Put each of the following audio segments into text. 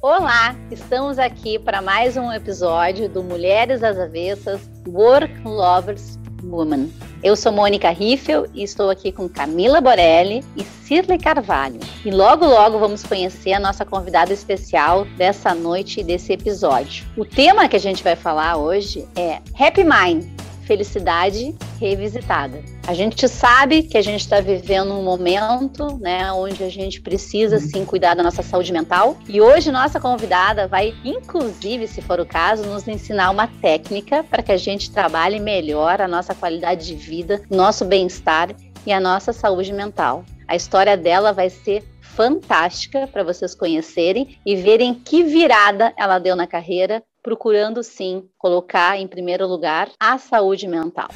Olá, estamos aqui para mais um episódio do Mulheres às Avessas Work Lovers Woman. Eu sou Mônica Riffel e estou aqui com Camila Borelli e Cirlei Carvalho. E logo, logo vamos conhecer a nossa convidada especial dessa noite e desse episódio. O tema que a gente vai falar hoje é Happy Mind felicidade revisitada. A gente sabe que a gente está vivendo um momento, né, onde a gente precisa uhum. sim cuidar da nossa saúde mental. E hoje nossa convidada vai, inclusive, se for o caso, nos ensinar uma técnica para que a gente trabalhe melhor a nossa qualidade de vida, nosso bem-estar e a nossa saúde mental. A história dela vai ser fantástica para vocês conhecerem e verem que virada ela deu na carreira procurando sim colocar em primeiro lugar a saúde mental.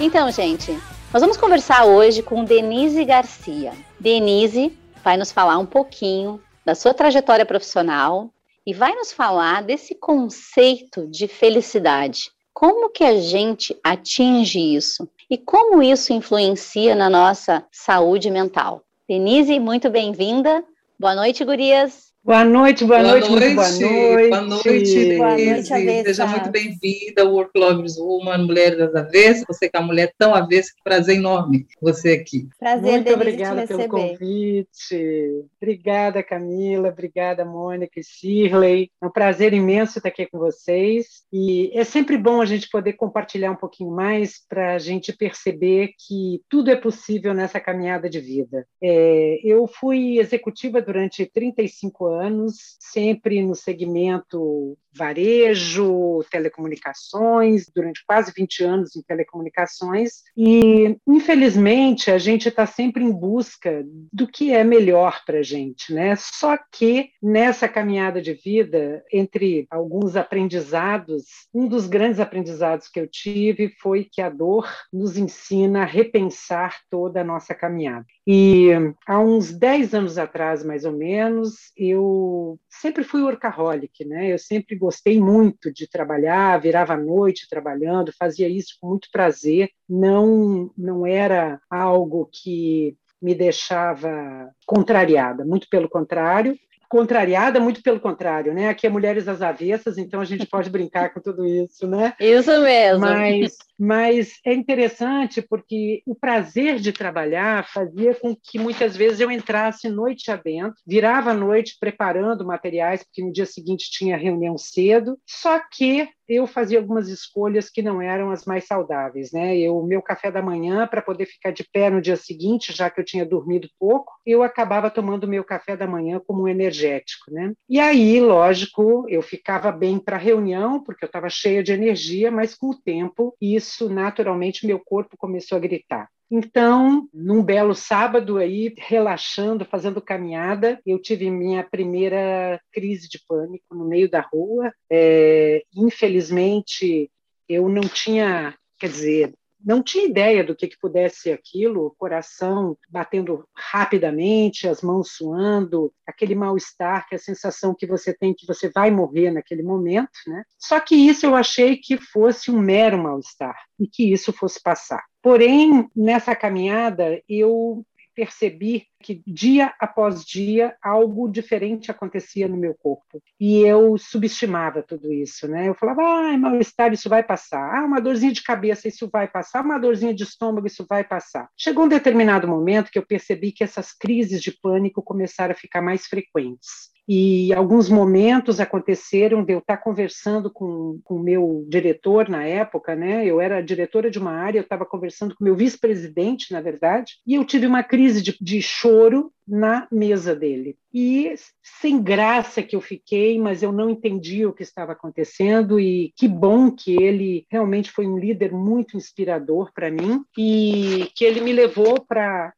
Então, gente, nós vamos conversar hoje com Denise Garcia. Denise vai nos falar um pouquinho da sua trajetória profissional e vai nos falar desse conceito de felicidade. Como que a gente atinge isso? E como isso influencia na nossa saúde mental? Denise, muito bem-vinda. Boa noite, gurias. Boa noite, boa, boa noite, noite, boa noite. Boa noite, boa noite Seja muito bem-vinda, Work Lovers Woman, Mulher das Avessas. Você que é uma mulher tão avessa, que prazer enorme você aqui. Prazer, Muito Denise, obrigada pelo convite. Obrigada, Camila. Obrigada, Mônica e Shirley. É um prazer imenso estar aqui com vocês. E é sempre bom a gente poder compartilhar um pouquinho mais para a gente perceber que tudo é possível nessa caminhada de vida. É, eu fui executiva durante 35 anos anos, sempre no segmento varejo, telecomunicações, durante quase 20 anos em telecomunicações, e infelizmente a gente está sempre em busca do que é melhor para a gente, né? Só que nessa caminhada de vida, entre alguns aprendizados, um dos grandes aprendizados que eu tive foi que a dor nos ensina a repensar toda a nossa caminhada. E há uns 10 anos atrás, mais ou menos, eu sempre fui workaholic, né? Eu sempre gostei muito de trabalhar, virava à noite trabalhando, fazia isso com muito prazer. Não, não era algo que me deixava contrariada, muito pelo contrário contrariada, muito pelo contrário, né? Aqui é Mulheres às Avessas, então a gente pode brincar com tudo isso, né? Isso mesmo. Mas, mas é interessante porque o prazer de trabalhar fazia com que muitas vezes eu entrasse noite adentro, virava à noite preparando materiais, porque no dia seguinte tinha reunião cedo, só que eu fazia algumas escolhas que não eram as mais saudáveis, né? Eu meu café da manhã para poder ficar de pé no dia seguinte, já que eu tinha dormido pouco, eu acabava tomando meu café da manhã como um energético, né? E aí, lógico, eu ficava bem para a reunião porque eu estava cheia de energia, mas com o tempo isso naturalmente meu corpo começou a gritar. Então, num belo sábado aí, relaxando, fazendo caminhada, eu tive minha primeira crise de pânico no meio da rua. É, infelizmente, eu não tinha, quer dizer, não tinha ideia do que, que pudesse ser aquilo, o coração batendo rapidamente, as mãos suando, aquele mal-estar, que é a sensação que você tem que você vai morrer naquele momento, né? Só que isso eu achei que fosse um mero mal-estar e que isso fosse passar. Porém, nessa caminhada, eu percebi que dia após dia algo diferente acontecia no meu corpo e eu subestimava tudo isso, né? Eu falava, ah, mal-estar, isso vai passar. Ah, uma dorzinha de cabeça, isso vai passar. Uma dorzinha de estômago, isso vai passar. Chegou um determinado momento que eu percebi que essas crises de pânico começaram a ficar mais frequentes e alguns momentos aconteceram de eu estar conversando com o meu diretor na época, né? Eu era diretora de uma área, eu estava conversando com o meu vice-presidente, na verdade, e eu tive uma crise de, de choro na mesa dele. E sem graça que eu fiquei, mas eu não entendi o que estava acontecendo e que bom que ele realmente foi um líder muito inspirador para mim e que ele me levou para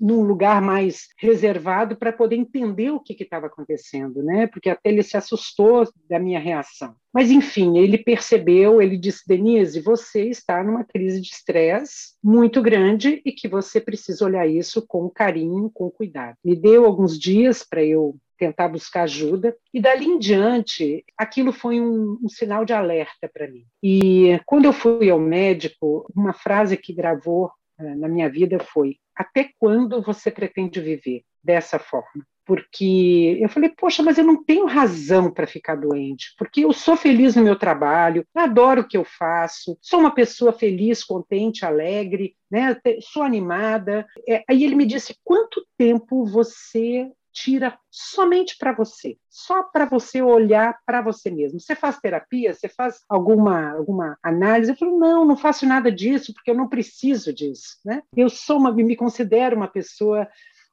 num lugar mais reservado para poder entender o que estava acontecendo, né? Porque até ele se assustou da minha reação. Mas, enfim, ele percebeu, ele disse: Denise, você está numa crise de estresse muito grande e que você precisa olhar isso com carinho, com cuidado. Me deu alguns dias para eu tentar buscar ajuda. E dali em diante, aquilo foi um, um sinal de alerta para mim. E quando eu fui ao médico, uma frase que gravou eh, na minha vida foi: Até quando você pretende viver dessa forma? Porque eu falei, poxa, mas eu não tenho razão para ficar doente, porque eu sou feliz no meu trabalho, adoro o que eu faço, sou uma pessoa feliz, contente, alegre, né? sou animada. É, aí ele me disse, quanto tempo você tira somente para você, só para você olhar para você mesmo. Você faz terapia? Você faz alguma alguma análise? Eu falei, não, não faço nada disso, porque eu não preciso disso, né? Eu sou uma, me considero uma pessoa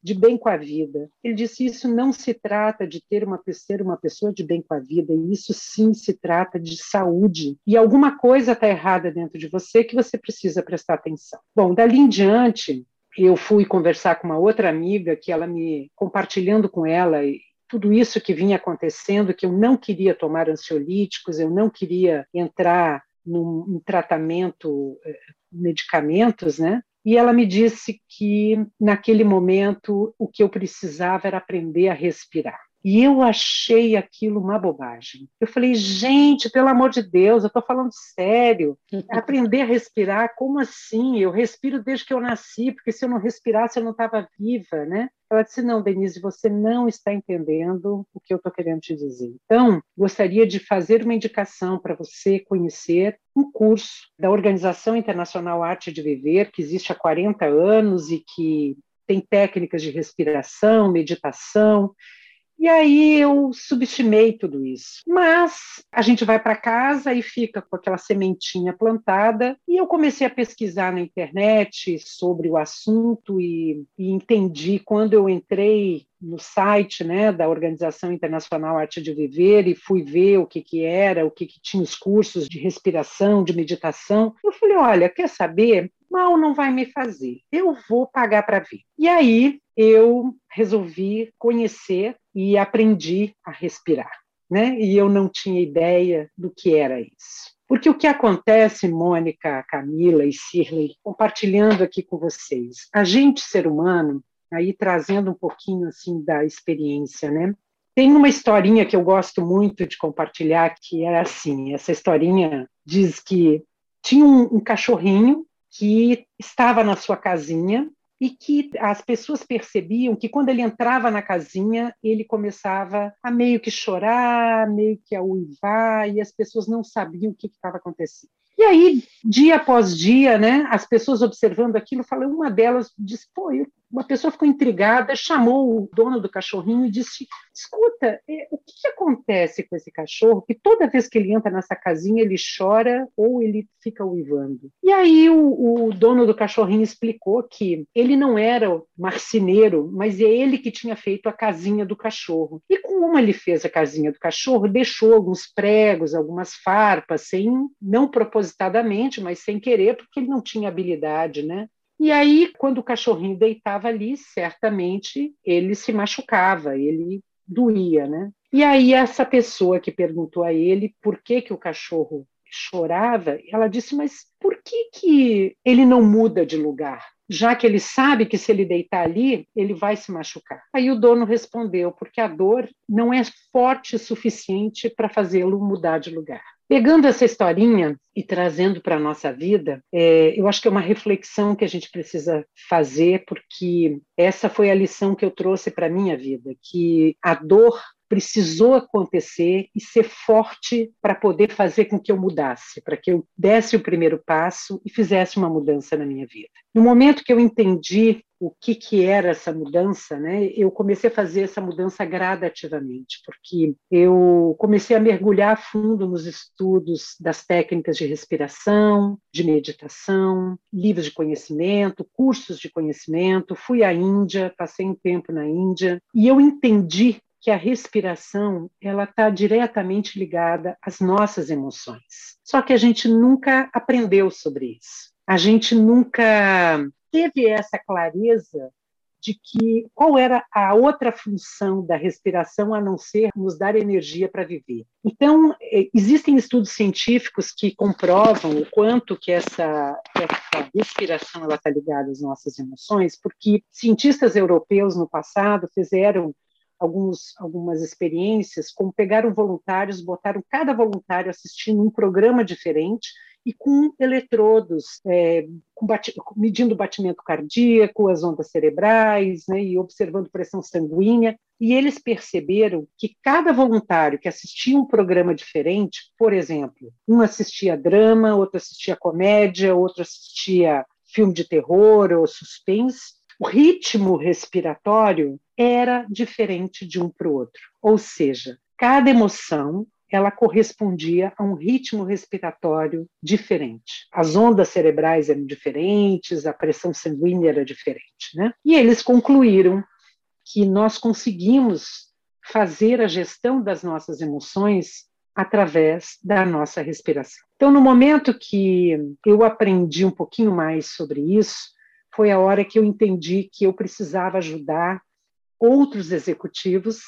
de bem com a vida. Ele disse: isso não se trata de ter uma, ser uma pessoa de bem com a vida, isso sim se trata de saúde. E alguma coisa está errada dentro de você que você precisa prestar atenção. Bom, dali em diante, eu fui conversar com uma outra amiga que ela me compartilhando com ela tudo isso que vinha acontecendo, que eu não queria tomar ansiolíticos, eu não queria entrar num, num tratamento, eh, medicamentos, né? E ela me disse que, naquele momento, o que eu precisava era aprender a respirar. E eu achei aquilo uma bobagem. Eu falei, gente, pelo amor de Deus, eu estou falando sério. Aprender a respirar, como assim? Eu respiro desde que eu nasci, porque se eu não respirasse, eu não estava viva, né? Ela disse: Não, Denise, você não está entendendo o que eu estou querendo te dizer. Então, gostaria de fazer uma indicação para você conhecer um curso da Organização Internacional Arte de Viver, que existe há 40 anos e que tem técnicas de respiração, meditação e aí eu subestimei tudo isso. Mas a gente vai para casa e fica com aquela sementinha plantada. E eu comecei a pesquisar na internet sobre o assunto e, e entendi quando eu entrei no site né, da Organização Internacional Arte de Viver e fui ver o que, que era, o que, que tinha os cursos de respiração, de meditação. Eu falei: olha, quer saber? Mal não vai me fazer, eu vou pagar para ver. E aí eu resolvi conhecer e aprendi a respirar, né? E eu não tinha ideia do que era isso. Porque o que acontece, Mônica, Camila e Cirley, compartilhando aqui com vocês, a gente, ser humano, aí trazendo um pouquinho assim da experiência, né? Tem uma historinha que eu gosto muito de compartilhar, que é assim: essa historinha diz que tinha um, um cachorrinho que estava na sua casinha e que as pessoas percebiam que quando ele entrava na casinha, ele começava a meio que chorar, meio que a uivar, e as pessoas não sabiam o que estava acontecendo. E aí, dia após dia, né, as pessoas observando aquilo, falando, uma delas disse, pô, eu uma pessoa ficou intrigada, chamou o dono do cachorrinho e disse: Escuta, é, o que, que, acontece com esse cachorro? Que toda vez que ele entra nessa casinha ele chora ou ele fica uivando. E aí o, o dono do cachorrinho explicou que ele não era marceneiro, mas é ele que tinha feito a casinha do cachorro. E como ele fez a casinha do cachorro, deixou alguns pregos, algumas farpas, sem não propositadamente, mas sem querer, porque ele não tinha habilidade, né? E aí, quando o cachorrinho deitava ali, certamente ele se machucava, ele doía, né? E aí essa pessoa que perguntou a ele por que que o cachorro chorava, ela disse: "Mas por que que ele não muda de lugar? Já que ele sabe que se ele deitar ali, ele vai se machucar". Aí o dono respondeu: "Porque a dor não é forte o suficiente para fazê-lo mudar de lugar". Pegando essa historinha e trazendo para a nossa vida, é, eu acho que é uma reflexão que a gente precisa fazer, porque essa foi a lição que eu trouxe para a minha vida, que a dor precisou acontecer e ser forte para poder fazer com que eu mudasse, para que eu desse o primeiro passo e fizesse uma mudança na minha vida. No momento que eu entendi o que, que era essa mudança, né, eu comecei a fazer essa mudança gradativamente, porque eu comecei a mergulhar fundo nos estudos das técnicas de respiração, de meditação, livros de conhecimento, cursos de conhecimento, fui à Índia, passei um tempo na Índia, e eu entendi que a respiração ela está diretamente ligada às nossas emoções. Só que a gente nunca aprendeu sobre isso. A gente nunca teve essa clareza de que qual era a outra função da respiração a não ser nos dar energia para viver. Então, é, existem estudos científicos que comprovam o quanto que essa, essa respiração está ligada às nossas emoções, porque cientistas europeus no passado fizeram alguns, algumas experiências, como pegaram voluntários, botaram cada voluntário assistindo um programa diferente e com eletrodos, é, com medindo o batimento cardíaco, as ondas cerebrais, né, e observando pressão sanguínea. E eles perceberam que cada voluntário que assistia um programa diferente, por exemplo, um assistia drama, outro assistia comédia, outro assistia filme de terror ou suspense, o ritmo respiratório era diferente de um para o outro. Ou seja, cada emoção ela correspondia a um ritmo respiratório diferente. As ondas cerebrais eram diferentes, a pressão sanguínea era diferente. Né? E eles concluíram que nós conseguimos fazer a gestão das nossas emoções através da nossa respiração. Então, no momento que eu aprendi um pouquinho mais sobre isso, foi a hora que eu entendi que eu precisava ajudar outros executivos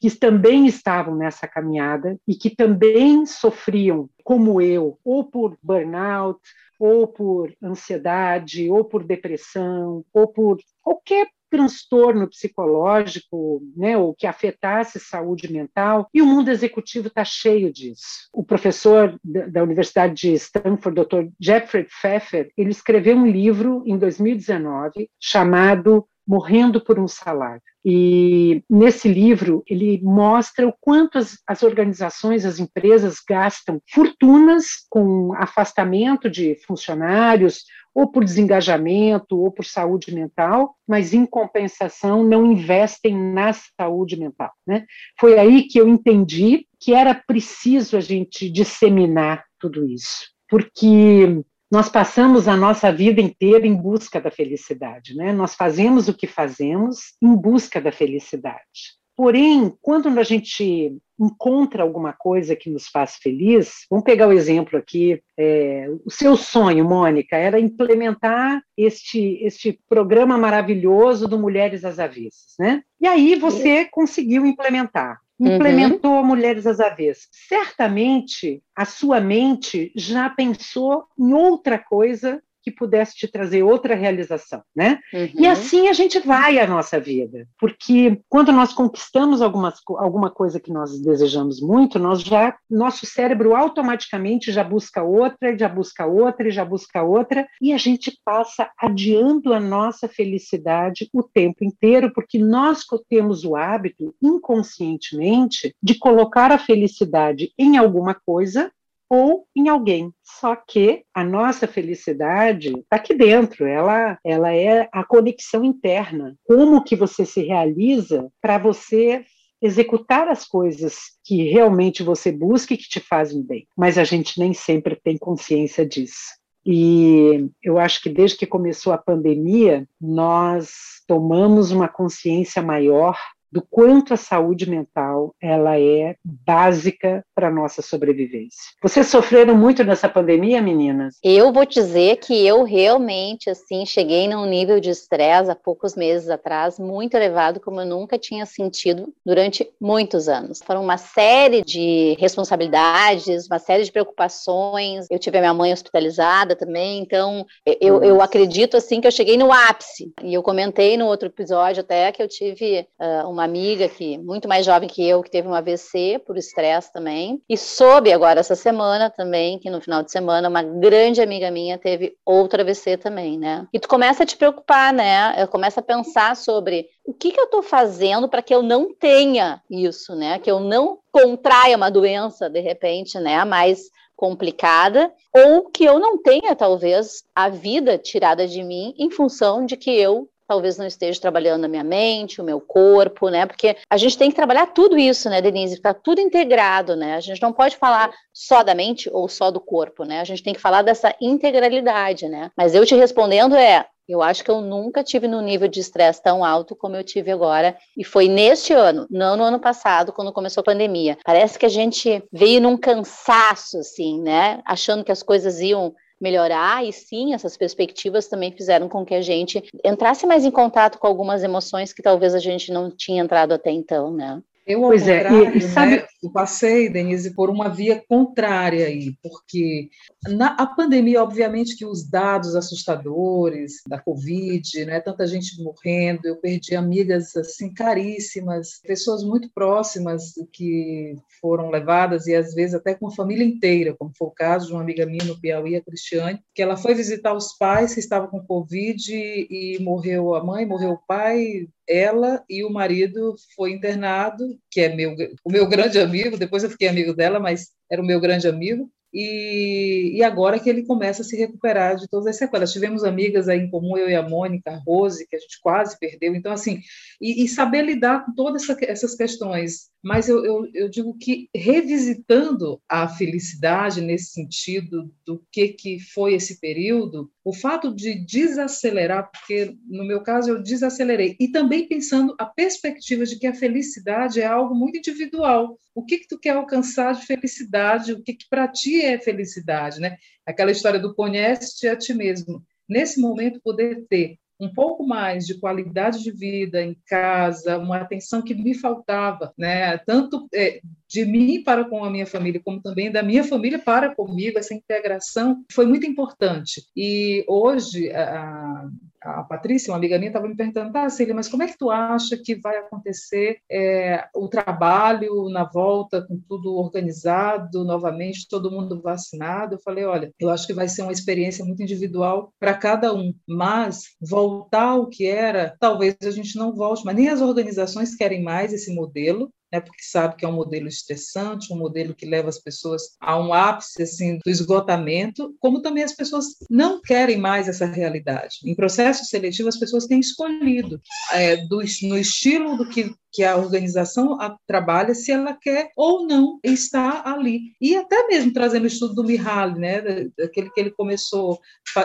que também estavam nessa caminhada e que também sofriam, como eu, ou por burnout, ou por ansiedade, ou por depressão, ou por qualquer transtorno psicológico, né, ou que afetasse saúde mental, e o mundo executivo está cheio disso. O professor da Universidade de Stanford, Dr. Jeffrey Pfeffer, ele escreveu um livro em 2019 chamado Morrendo por um Salário. E nesse livro ele mostra o quanto as, as, organizações, as empresas gastam fortunas com afastamento de funcionários, ou por desengajamento, ou por saúde mental, mas em compensação não investem na saúde mental. Né? Foi aí que eu entendi que era preciso a gente disseminar tudo isso, porque nós passamos a nossa vida inteira em busca da felicidade, né? Nós fazemos o que fazemos em busca da felicidade. Porém, quando a gente encontra alguma coisa que nos faz feliz, vamos pegar o exemplo aqui, é, o seu sonho, Mônica, era implementar este, este programa maravilhoso do Mulheres às Avessas, né? E aí você conseguiu implementar. Uhum. implementou uhum. Mulheres às Avessas. Certamente a sua mente já pensou em outra coisa que pudesse te trazer outra realização, né? Uhum. E assim a gente vai a nossa vida, porque quando nós conquistamos algumas, alguma coisa que nós desejamos muito, nós já nosso cérebro automaticamente já busca outra, já busca outra, já busca outra, e a gente passa adiando a nossa felicidade o tempo inteiro, porque nós temos o hábito inconscientemente de colocar a felicidade em alguma coisa ou em alguém. Só que a nossa felicidade está aqui dentro, ela, ela é a conexão interna. Como que você se realiza para você executar as coisas que realmente você busca e que te fazem bem. Mas a gente nem sempre tem consciência disso. E eu acho que desde que começou a pandemia, nós tomamos uma consciência maior do quanto a saúde mental ela é básica para nossa sobrevivência. Vocês sofreram muito nessa pandemia, meninas? Eu vou dizer que eu realmente assim cheguei num nível de estresse há poucos meses atrás muito elevado como eu nunca tinha sentido durante muitos anos. Foram uma série de responsabilidades, uma série de preocupações. Eu tive a minha mãe hospitalizada também, então eu, eu acredito assim que eu cheguei no ápice. E eu comentei no outro episódio até que eu tive uh, uma amiga que muito mais jovem que eu, que teve um AVC por estresse também. E soube agora essa semana também, que no final de semana, uma grande amiga minha teve outro AVC também, né? E tu começa a te preocupar, né? Começa a pensar sobre o que, que eu estou fazendo para que eu não tenha isso, né? Que eu não contraia uma doença, de repente, né? Mais complicada, ou que eu não tenha, talvez, a vida tirada de mim em função de que eu talvez não esteja trabalhando a minha mente, o meu corpo, né? Porque a gente tem que trabalhar tudo isso, né, Denise? Está tudo integrado, né? A gente não pode falar só da mente ou só do corpo, né? A gente tem que falar dessa integralidade, né? Mas eu te respondendo é, eu acho que eu nunca tive no nível de estresse tão alto como eu tive agora. E foi neste ano, não no ano passado, quando começou a pandemia. Parece que a gente veio num cansaço, assim, né? Achando que as coisas iam melhorar, e sim, essas perspectivas também fizeram com que a gente entrasse mais em contato com algumas emoções que talvez a gente não tinha entrado até então, né? Eu, ao pois é, e, e sabe... Né, eu passei, Denise, por uma via contrária aí, porque na a pandemia, obviamente que os dados assustadores da Covid, né, tanta gente morrendo, eu perdi amigas assim caríssimas, pessoas muito próximas que foram levadas e às vezes até com a família inteira, como foi o caso de uma amiga minha no Piauí, a Cristiane, que ela foi visitar os pais que estavam com Covid e morreu a mãe, morreu o pai, ela e o marido foi internado, que é meu, o meu grande amigo, depois eu fiquei amigo dela, mas era o meu grande amigo, e, e, agora que ele começa a se recuperar de todas as sequelas. Tivemos amigas aí em comum, eu e a Mônica, a Rose, que a gente quase perdeu. Então, assim, e, e saber lidar com todas essa, essas questões. Mas eu, eu, eu, digo que revisitando a felicidade nesse sentido do que, que foi esse período, o fato de desacelerar, porque no meu caso eu desacelerei, e também pensando a perspectiva de que a felicidade é algo muito individual. O que, que tu quer alcançar de felicidade? O que, que para ti é felicidade? Né? Aquela história do conhece-te a ti mesmo. Nesse momento, poder ter um pouco mais de qualidade de vida em casa, uma atenção que me faltava, né? Tanto é, de mim para com a minha família, como também da minha família para comigo, essa integração foi muito importante. E hoje, a, a Patrícia, uma amiga minha, estava me perguntando, tá, Cília, mas como é que tu acha que vai acontecer é, o trabalho na volta, com tudo organizado, novamente, todo mundo vacinado? Eu falei, olha, eu acho que vai ser uma experiência muito individual para cada um, mas voltar ao que era, talvez a gente não volte, mas nem as organizações querem mais esse modelo, né, porque sabe que é um modelo estressante, um modelo que leva as pessoas a um ápice assim, do esgotamento, como também as pessoas não querem mais essa realidade. Em processo seletivo, as pessoas têm escolhido é, do, no estilo do que que a organização trabalha se ela quer ou não estar ali. E até mesmo trazendo o estudo do Mihaly, né, daquele que ele começou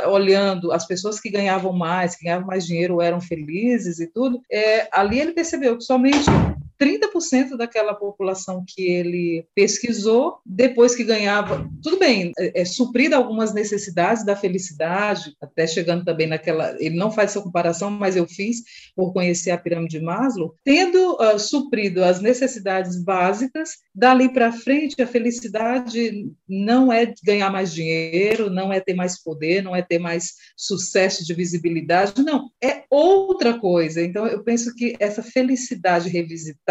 olhando as pessoas que ganhavam mais, que ganhavam mais dinheiro eram felizes e tudo, é, ali ele percebeu que somente 30% daquela população que ele pesquisou, depois que ganhava, tudo bem, é, é suprida algumas necessidades da felicidade, até chegando também naquela, ele não faz essa comparação, mas eu fiz por conhecer a pirâmide de Maslow, tendo uh, suprido as necessidades básicas, dali para frente a felicidade não é ganhar mais dinheiro, não é ter mais poder, não é ter mais sucesso de visibilidade, não, é outra coisa. Então eu penso que essa felicidade revisitada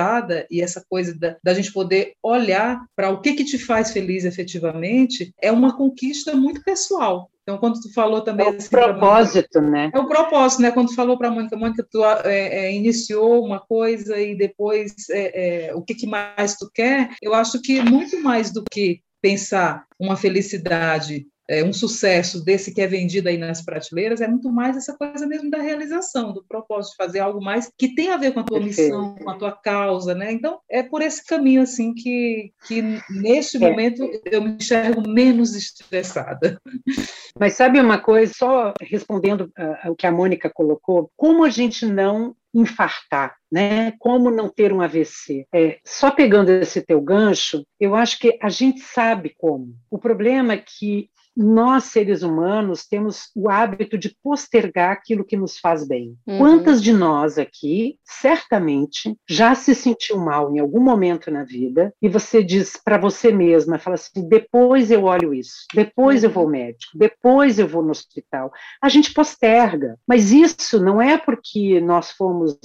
e essa coisa da, da gente poder olhar para o que, que te faz feliz efetivamente é uma conquista muito pessoal. Então, quando tu falou também... É o assim, propósito, né? É o propósito, né? Quando tu falou para a Mônica, Mônica, tu é, é, iniciou uma coisa e depois é, é, o que, que mais tu quer, eu acho que muito mais do que pensar uma felicidade é, um sucesso desse que é vendido aí nas prateleiras é muito mais essa coisa mesmo da realização, do propósito de fazer algo mais que tem a ver com a tua missão, com a tua causa, né? Então, é por esse caminho, assim, que, que neste é. momento eu me enxergo menos estressada. Mas sabe uma coisa, só respondendo ao que a Mônica colocou, como a gente não infartar, né? Como não ter um AVC? É, só pegando esse teu gancho, eu acho que a gente sabe como. O problema é que nós, seres humanos, temos o hábito de postergar aquilo que nos faz bem. Uhum. Quantas de nós aqui, certamente, já se sentiu mal em algum momento na vida e você diz para você mesma, fala assim: depois eu olho isso, depois eu vou ao uhum. médico, depois eu vou no hospital. A gente posterga, mas isso não é porque nós fomos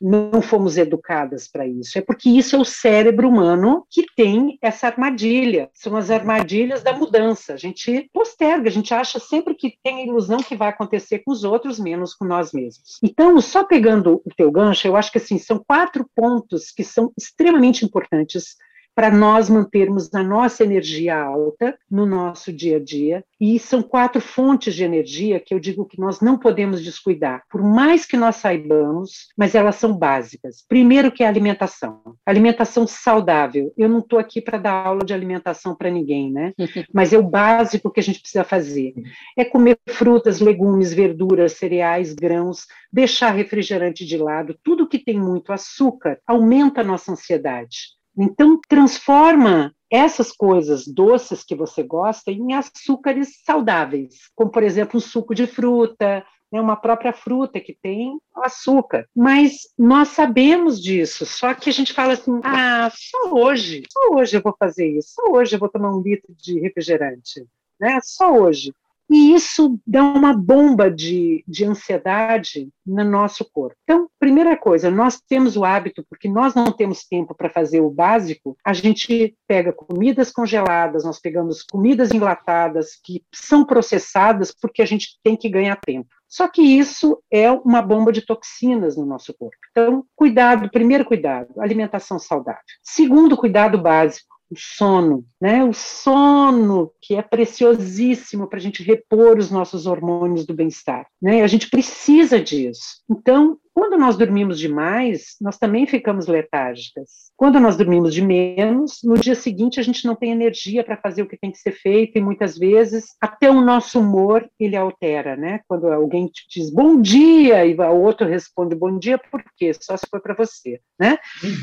não fomos educadas para isso. É porque isso é o cérebro humano que tem essa armadilha. São as armadilhas da mudança. A gente posterga, a gente acha sempre que tem a ilusão que vai acontecer com os outros, menos com nós mesmos. Então, só pegando o teu gancho, eu acho que assim, são quatro pontos que são extremamente importantes para nós mantermos a nossa energia alta no nosso dia a dia. E são quatro fontes de energia que eu digo que nós não podemos descuidar, por mais que nós saibamos, mas elas são básicas. Primeiro que é a alimentação. Alimentação saudável. Eu não estou aqui para dar aula de alimentação para ninguém, né? Mas é o básico que a gente precisa fazer. É comer frutas, legumes, verduras, cereais, grãos, deixar refrigerante de lado, tudo que tem muito açúcar aumenta a nossa ansiedade. Então, transforma essas coisas doces que você gosta em açúcares saudáveis, como, por exemplo, um suco de fruta, né, uma própria fruta que tem açúcar. Mas nós sabemos disso, só que a gente fala assim: ah, só hoje, só hoje eu vou fazer isso, só hoje eu vou tomar um litro de refrigerante, né? Só hoje. E isso dá uma bomba de, de ansiedade no nosso corpo. Então, primeira coisa, nós temos o hábito, porque nós não temos tempo para fazer o básico, a gente pega comidas congeladas, nós pegamos comidas enlatadas que são processadas porque a gente tem que ganhar tempo. Só que isso é uma bomba de toxinas no nosso corpo. Então, cuidado, primeiro cuidado, alimentação saudável. Segundo cuidado básico, o sono, né? O sono que é preciosíssimo para a gente repor os nossos hormônios do bem-estar, né? A gente precisa disso. Então, quando nós dormimos demais, nós também ficamos letárgicas. Quando nós dormimos de menos, no dia seguinte a gente não tem energia para fazer o que tem que ser feito e muitas vezes até o nosso humor ele altera, né? Quando alguém te diz bom dia e o outro responde bom dia, por quê? Só se foi para você, né?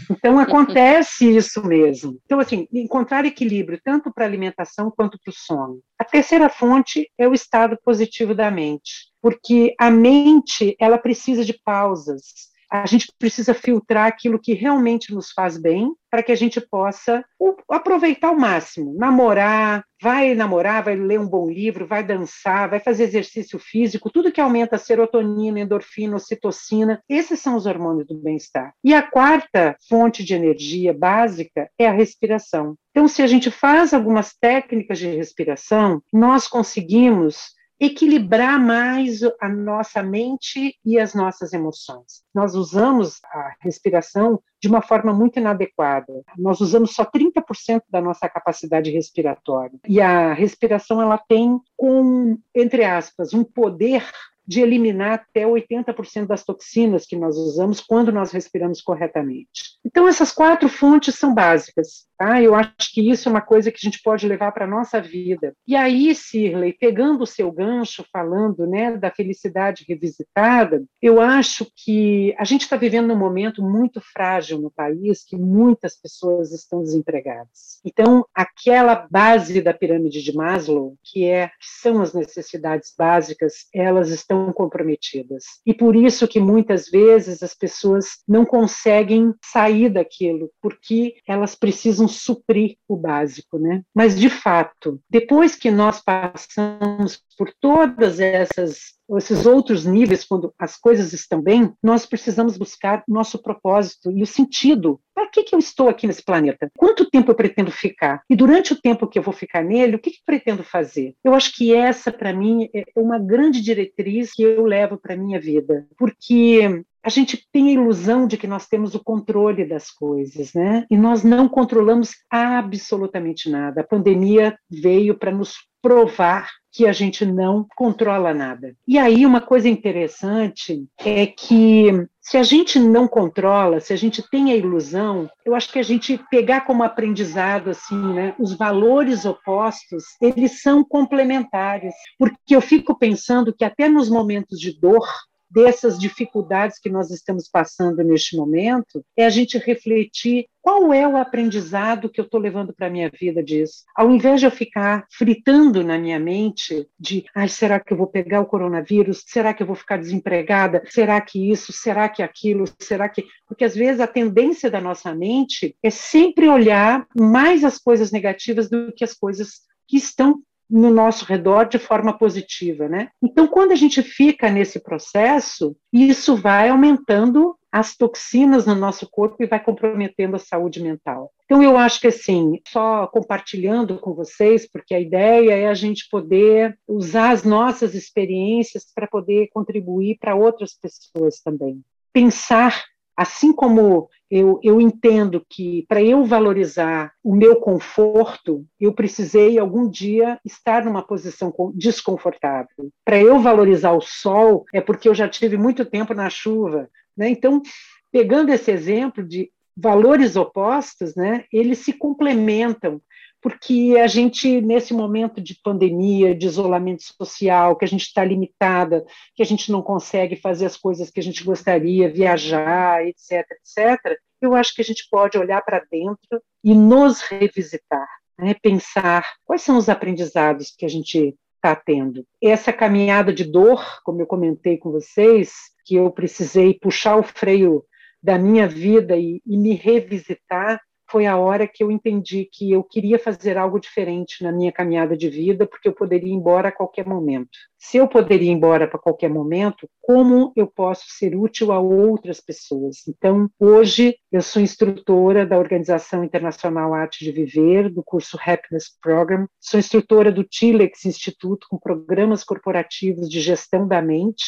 Então acontece isso mesmo. Então assim, encontrar equilíbrio tanto para alimentação quanto para o sono. A terceira fonte é o estado positivo da mente porque a mente ela precisa de pausas. A gente precisa filtrar aquilo que realmente nos faz bem para que a gente possa aproveitar ao máximo, namorar, vai namorar, vai ler um bom livro, vai dançar, vai fazer exercício físico, tudo que aumenta a serotonina, endorfina, ocitocina, esses são os hormônios do bem-estar. E a quarta fonte de energia básica é a respiração. Então, se a gente faz algumas técnicas de respiração, nós conseguimos equilibrar mais a nossa mente e as nossas emoções. Nós usamos a respiração de uma forma muito inadequada. Nós usamos só 30% da nossa capacidade respiratória. E a respiração ela tem com, entre aspas, um poder de eliminar até 80% das toxinas que nós usamos quando nós respiramos corretamente. Então, essas quatro fontes são básicas. Tá? Eu acho que isso é uma coisa que a gente pode levar para a nossa vida. E aí, Sirley, pegando o seu gancho, falando né, da felicidade revisitada, eu acho que a gente está vivendo um momento muito frágil no país, que muitas pessoas estão desempregadas. Então, aquela base da pirâmide de Maslow, que, é, que são as necessidades básicas, elas estão comprometidas. E por isso que muitas vezes as pessoas não conseguem sair daquilo, porque elas precisam suprir o básico, né? Mas de fato, depois que nós passamos por todas essas esses outros níveis, quando as coisas estão bem, nós precisamos buscar nosso propósito e o sentido. Para que, que eu estou aqui nesse planeta? Quanto tempo eu pretendo ficar? E durante o tempo que eu vou ficar nele, o que, que pretendo fazer? Eu acho que essa, para mim, é uma grande diretriz que eu levo para a minha vida. Porque a gente tem a ilusão de que nós temos o controle das coisas, né? E nós não controlamos absolutamente nada. A pandemia veio para nos provar que a gente não controla nada. E aí uma coisa interessante é que se a gente não controla, se a gente tem a ilusão, eu acho que a gente pegar como aprendizado assim, né, os valores opostos, eles são complementares, porque eu fico pensando que até nos momentos de dor dessas dificuldades que nós estamos passando neste momento, é a gente refletir qual é o aprendizado que eu estou levando para a minha vida disso. Ao invés de eu ficar fritando na minha mente de, ai, será que eu vou pegar o coronavírus? Será que eu vou ficar desempregada? Será que isso? Será que aquilo? Será que. Porque às vezes a tendência da nossa mente é sempre olhar mais as coisas negativas do que as coisas que estão no nosso redor de forma positiva, né? Então, quando a gente fica nesse processo, isso vai aumentando as toxinas no nosso corpo e vai comprometendo a saúde mental. Então, eu acho que, assim, só compartilhando com vocês, porque a ideia é a gente poder usar as nossas experiências para poder contribuir para outras pessoas também. Pensar Assim como eu, eu entendo que para eu valorizar o meu conforto, eu precisei algum dia estar numa posição desconfortável. Para eu valorizar o sol, é porque eu já tive muito tempo na chuva. Né? Então, pegando esse exemplo de valores opostos, né, eles se complementam porque a gente, nesse momento de pandemia, de isolamento social, que a gente está limitada, que a gente não consegue fazer as coisas que a gente gostaria, viajar, etc., etc., eu acho que a gente pode olhar para dentro e nos revisitar, né? pensar quais são os aprendizados que a gente está tendo. Essa caminhada de dor, como eu comentei com vocês, que eu precisei puxar o freio da minha vida e, e me revisitar, foi a hora que eu entendi que eu queria fazer algo diferente na minha caminhada de vida, porque eu poderia ir embora a qualquer momento. Se eu poderia ir embora para qualquer momento, como eu posso ser útil a outras pessoas? Então, hoje, eu sou instrutora da Organização Internacional Arte de Viver, do curso Happiness Program, sou instrutora do TILEX Instituto, com programas corporativos de gestão da mente,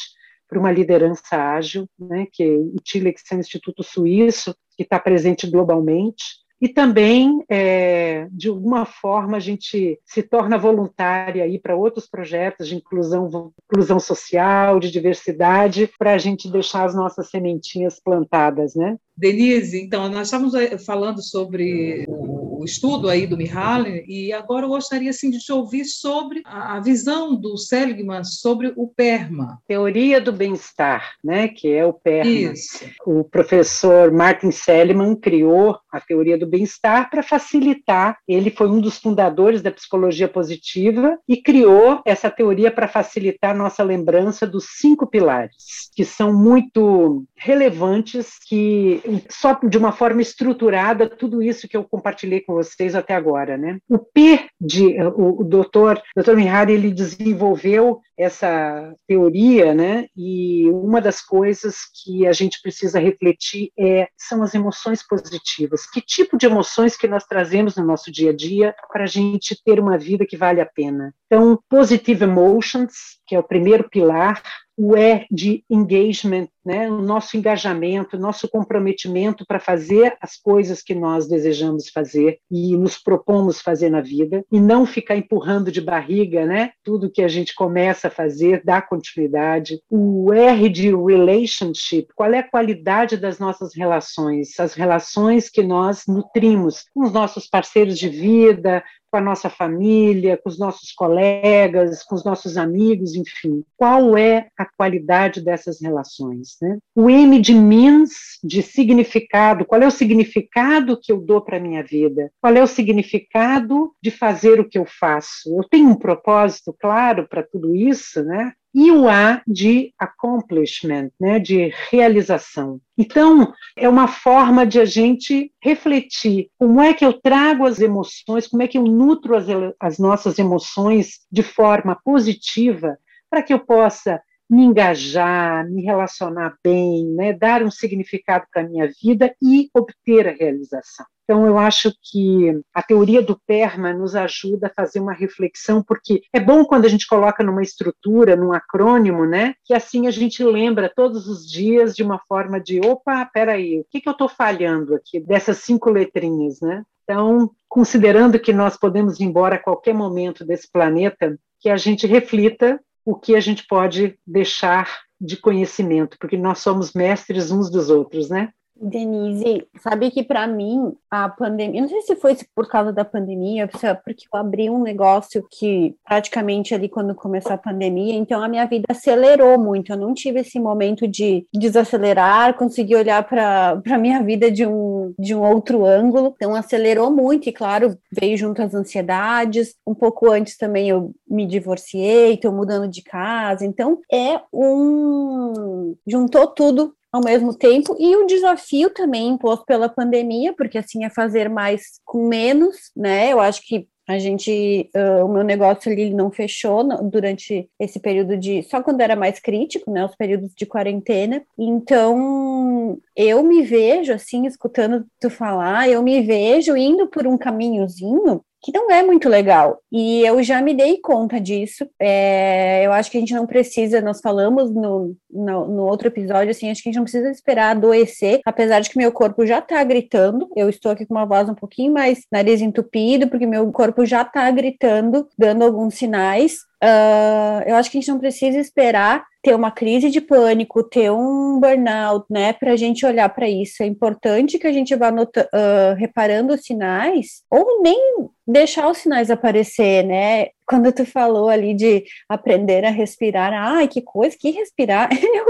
para uma liderança ágil, né, que o TILEX é um instituto suíço que está presente globalmente, e também, é, de alguma forma, a gente se torna voluntária aí para outros projetos de inclusão, inclusão social, de diversidade, para a gente deixar as nossas sementinhas plantadas, né? Denise, então, nós estávamos eh, falando sobre o estudo aí do Mihaly, e agora eu gostaria assim, de te ouvir sobre a visão do Seligman sobre o PERMA. Teoria do bem-estar, né, que é o PERMA. Isso. O professor Martin Seligman criou a teoria do bem-estar para facilitar, ele foi um dos fundadores da psicologia positiva e criou essa teoria para facilitar nossa lembrança dos cinco pilares, que são muito relevantes, que só de uma forma estruturada tudo isso que eu compartilhei com vocês até agora, né? O P de o, o doutor, doutor Mihari, ele desenvolveu essa teoria, né? E uma das coisas que a gente precisa refletir é são as emoções positivas. Que tipo de emoções que nós trazemos no nosso dia a dia para a gente ter uma vida que vale a pena? Então, positive emotions, que é o primeiro pilar, o E de engagement, né? o nosso engajamento, o nosso comprometimento para fazer as coisas que nós desejamos fazer e nos propomos fazer na vida, e não ficar empurrando de barriga né? tudo que a gente começa fazer, dar continuidade. O R de relationship, qual é a qualidade das nossas relações, as relações que nós nutrimos com os nossos parceiros de vida, com a nossa família, com os nossos colegas, com os nossos amigos, enfim. Qual é a qualidade dessas relações? Né? O M de means, de significado, qual é o significado que eu dou para a minha vida? Qual é o significado de fazer o que eu faço? Eu tenho um propósito claro para tudo isso, né? E o A de accomplishment, né, de realização. Então, é uma forma de a gente refletir como é que eu trago as emoções, como é que eu nutro as, as nossas emoções de forma positiva, para que eu possa me engajar, me relacionar bem, né, dar um significado para a minha vida e obter a realização. Então, eu acho que a teoria do PERMA nos ajuda a fazer uma reflexão, porque é bom quando a gente coloca numa estrutura, num acrônimo, né? Que assim a gente lembra todos os dias de uma forma de: opa, peraí, o que, que eu estou falhando aqui dessas cinco letrinhas, né? Então, considerando que nós podemos ir embora a qualquer momento desse planeta, que a gente reflita o que a gente pode deixar de conhecimento, porque nós somos mestres uns dos outros, né? Denise, sabe que para mim a pandemia, não sei se foi por causa da pandemia, porque eu abri um negócio que praticamente ali quando começou a pandemia, então a minha vida acelerou muito. Eu não tive esse momento de desacelerar, consegui olhar para a minha vida de um, de um outro ângulo, então acelerou muito e, claro, veio junto as ansiedades. Um pouco antes também eu me divorciei, estou mudando de casa, então é um. juntou tudo ao mesmo tempo, e o desafio também imposto pela pandemia, porque assim é fazer mais com menos, né? Eu acho que a gente, uh, o meu negócio ali não fechou durante esse período de, só quando era mais crítico, né, os períodos de quarentena. Então, eu me vejo assim, escutando tu falar, eu me vejo indo por um caminhozinho que não é muito legal. E eu já me dei conta disso. É, eu acho que a gente não precisa, nós falamos no, no, no, outro episódio, assim, acho que a gente não precisa esperar adoecer, apesar de que meu corpo já tá gritando. Eu estou aqui com uma voz um pouquinho mais nariz entupido, porque meu corpo já tá gritando, dando alguns sinais. Uh, eu acho que a gente não precisa esperar ter uma crise de pânico, ter um burnout, né, para a gente olhar para isso. É importante que a gente vá uh, reparando os sinais, ou nem deixar os sinais aparecer, né? Quando tu falou ali de aprender a respirar, ai, que coisa, que respirar, eu,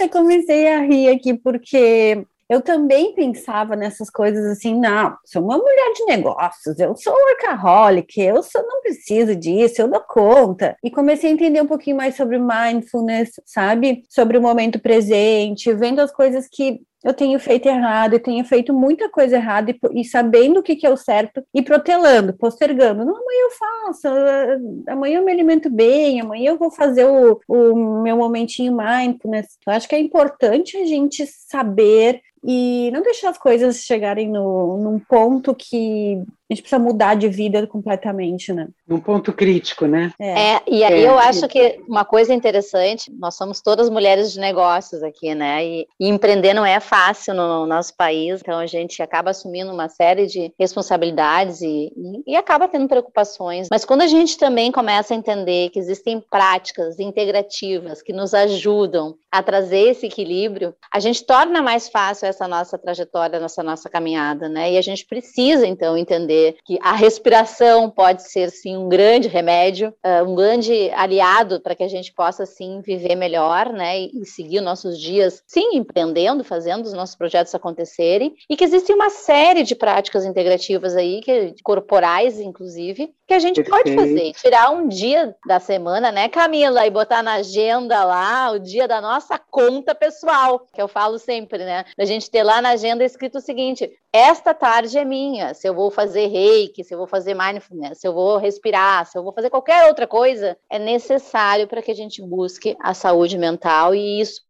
eu comecei a rir aqui, porque eu também pensava nessas coisas assim, não, sou uma mulher de negócios, eu sou workaholic, eu sou, não preciso disso, eu dou conta. E comecei a entender um pouquinho mais sobre mindfulness, sabe? Sobre o momento presente, vendo as coisas que eu tenho feito errado, eu tenho feito muita coisa errada e, e sabendo o que, que é o certo e protelando, postergando. Não, amanhã eu faço, ah, amanhã eu me alimento bem, amanhã eu vou fazer o, o meu momentinho mindfulness. Eu acho que é importante a gente saber e não deixar as coisas chegarem no, num ponto que a gente precisa mudar de vida completamente, né? Um ponto crítico, né? É, é e aí é. eu acho que uma coisa interessante, nós somos todas mulheres de negócios aqui, né? E, e, empreender não é fácil no nosso país, então a gente acaba assumindo uma série de responsabilidades e, e, e acaba tendo preocupações. Mas quando a gente também começa a entender que existem práticas integrativas que nos ajudam a trazer esse equilíbrio, a gente torna mais fácil essa nossa trajetória, essa nossa caminhada, né? E a gente precisa, então, entender que a respiração pode ser sim um grande remédio, uh, um grande aliado para que a gente possa sim viver melhor, né, e seguir nossos dias, sim, empreendendo, fazendo os nossos projetos acontecerem, e que existe uma série de práticas integrativas aí, que, corporais inclusive, que a gente Perfeito. pode fazer, tirar um dia da semana, né, Camila, e botar na agenda lá o dia da nossa conta pessoal, que eu falo sempre, né, da gente ter lá na agenda escrito o seguinte: esta tarde é minha, se eu vou fazer reiki, se eu vou fazer mindfulness, se eu vou respirar, se eu vou fazer qualquer outra coisa, é necessário para que a gente busque a saúde mental e isso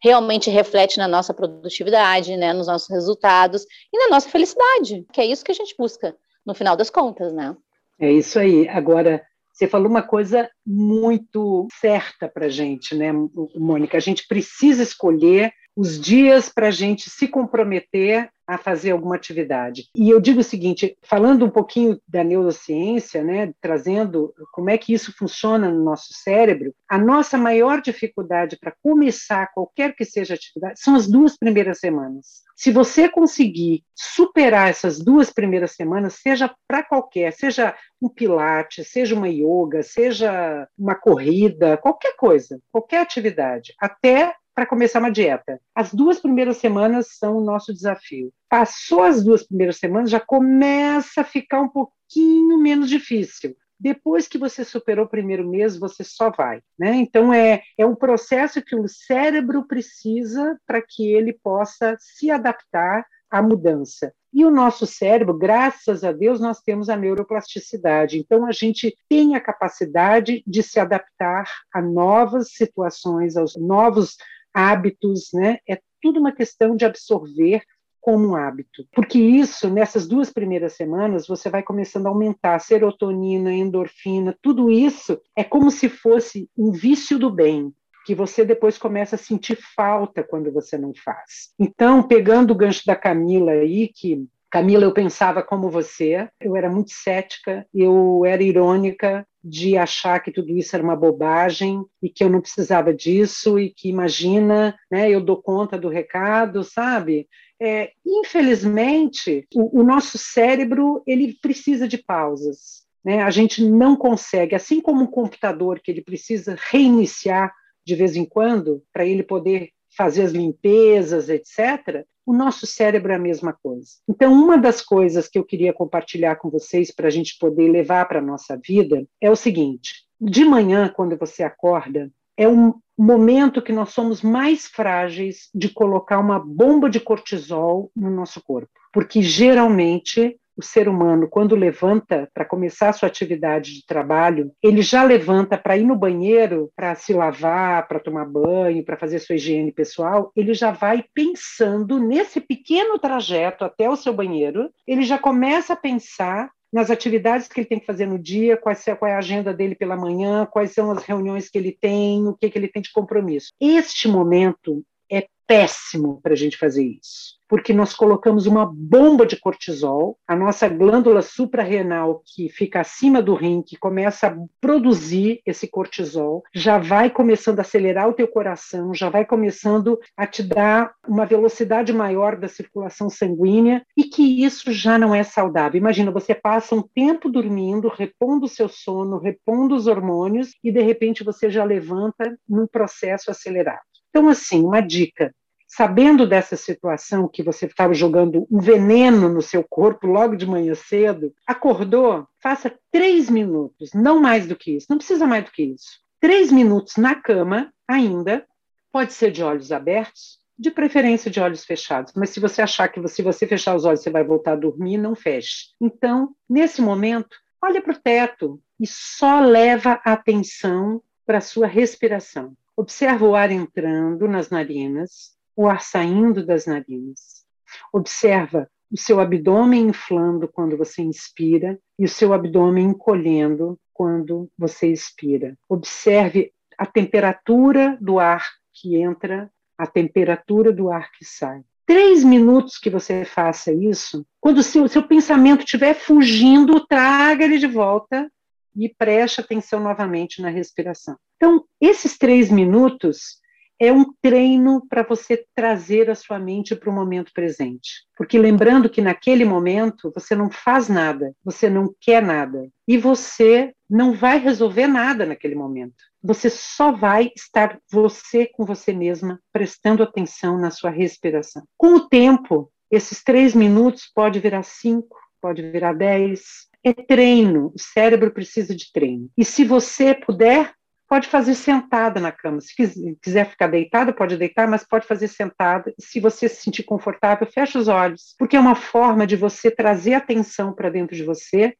realmente reflete na nossa produtividade, né, nos nossos resultados e na nossa felicidade, que é isso que a gente busca no final das contas, né? É isso aí. Agora, você falou uma coisa muito certa para a gente, né, Mônica? A gente precisa escolher os dias para a gente se comprometer a fazer alguma atividade. E eu digo o seguinte, falando um pouquinho da neurociência, né, trazendo como é que isso funciona no nosso cérebro, a nossa maior dificuldade para começar qualquer que seja atividade são as duas primeiras semanas. Se você conseguir superar essas duas primeiras semanas, seja para qualquer, seja um pilates, seja uma yoga, seja uma corrida, qualquer coisa, qualquer atividade, até para começar uma dieta. As duas primeiras semanas são o nosso desafio. Passou as duas primeiras semanas, já começa a ficar um pouquinho menos difícil. Depois que você superou o primeiro mês, você só vai. Né? Então, é, é um processo que o cérebro precisa para que ele possa se adaptar à mudança. E o nosso cérebro, graças a Deus, nós temos a neuroplasticidade. Então, a gente tem a capacidade de se adaptar a novas situações, aos novos hábitos, né? É tudo uma questão de absorver como um hábito. Porque isso, nessas duas primeiras semanas, você vai começando a aumentar a serotonina, endorfina, tudo isso é como se fosse um vício do bem, que você depois começa a sentir falta quando você não faz. Então, pegando o gancho da Camila aí, que Camila, eu pensava como você, eu era muito cética, eu era irônica, de achar que tudo isso era uma bobagem e que eu não precisava disso e que imagina, né, eu dou conta do recado, sabe? É, infelizmente, o, o nosso cérebro ele precisa de pausas. Né? A gente não consegue, assim como um computador que ele precisa reiniciar de vez em quando para ele poder fazer as limpezas, etc., o nosso cérebro é a mesma coisa. Então, uma das coisas que eu queria compartilhar com vocês para a gente poder levar para a nossa vida é o seguinte: de manhã, quando você acorda, é um momento que nós somos mais frágeis de colocar uma bomba de cortisol no nosso corpo, porque geralmente o ser humano, quando levanta para começar a sua atividade de trabalho, ele já levanta para ir no banheiro, para se lavar, para tomar banho, para fazer sua higiene pessoal, ele já vai pensando nesse pequeno trajeto até o seu banheiro, ele já começa a pensar nas atividades que ele tem que fazer no dia, qual é a agenda dele pela manhã, quais são as reuniões que ele tem, o que, que ele tem de compromisso. Este momento é péssimo para a gente fazer isso porque nós colocamos uma bomba de cortisol, a nossa glândula suprarrenal, que fica acima do rim, que começa a produzir esse cortisol, já vai começando a acelerar o teu coração, já vai começando a te dar uma velocidade maior da circulação sanguínea e que isso já não é saudável. Imagina, você passa um tempo dormindo, repondo o seu sono, repondo os hormônios e de repente você já levanta num processo acelerado. Então, assim, uma dica: sabendo dessa situação que você estava jogando um veneno no seu corpo logo de manhã cedo, acordou, faça três minutos, não mais do que isso, não precisa mais do que isso. Três minutos na cama, ainda, pode ser de olhos abertos, de preferência de olhos fechados, mas se você achar que se você fechar os olhos você vai voltar a dormir, não feche. Então, nesse momento, olha para o teto e só leva a atenção para a sua respiração. Observa o ar entrando nas narinas, o ar saindo das narinas. Observa o seu abdômen inflando quando você inspira e o seu abdômen encolhendo quando você expira. Observe a temperatura do ar que entra, a temperatura do ar que sai. Três minutos que você faça isso, quando o seu, seu pensamento estiver fugindo, traga ele de volta e preste atenção novamente na respiração. Então, esses três minutos é um treino para você trazer a sua mente para o momento presente. Porque lembrando que naquele momento você não faz nada, você não quer nada, e você não vai resolver nada naquele momento. Você só vai estar você com você mesma, prestando atenção na sua respiração. Com o tempo, esses três minutos pode virar cinco, pode virar dez. É treino, o cérebro precisa de treino. E se você puder, pode fazer sentada na cama. Se quiser ficar deitada, pode deitar, mas pode fazer sentada. Se você se sentir confortável, fecha os olhos, porque é uma forma de você trazer atenção para dentro de você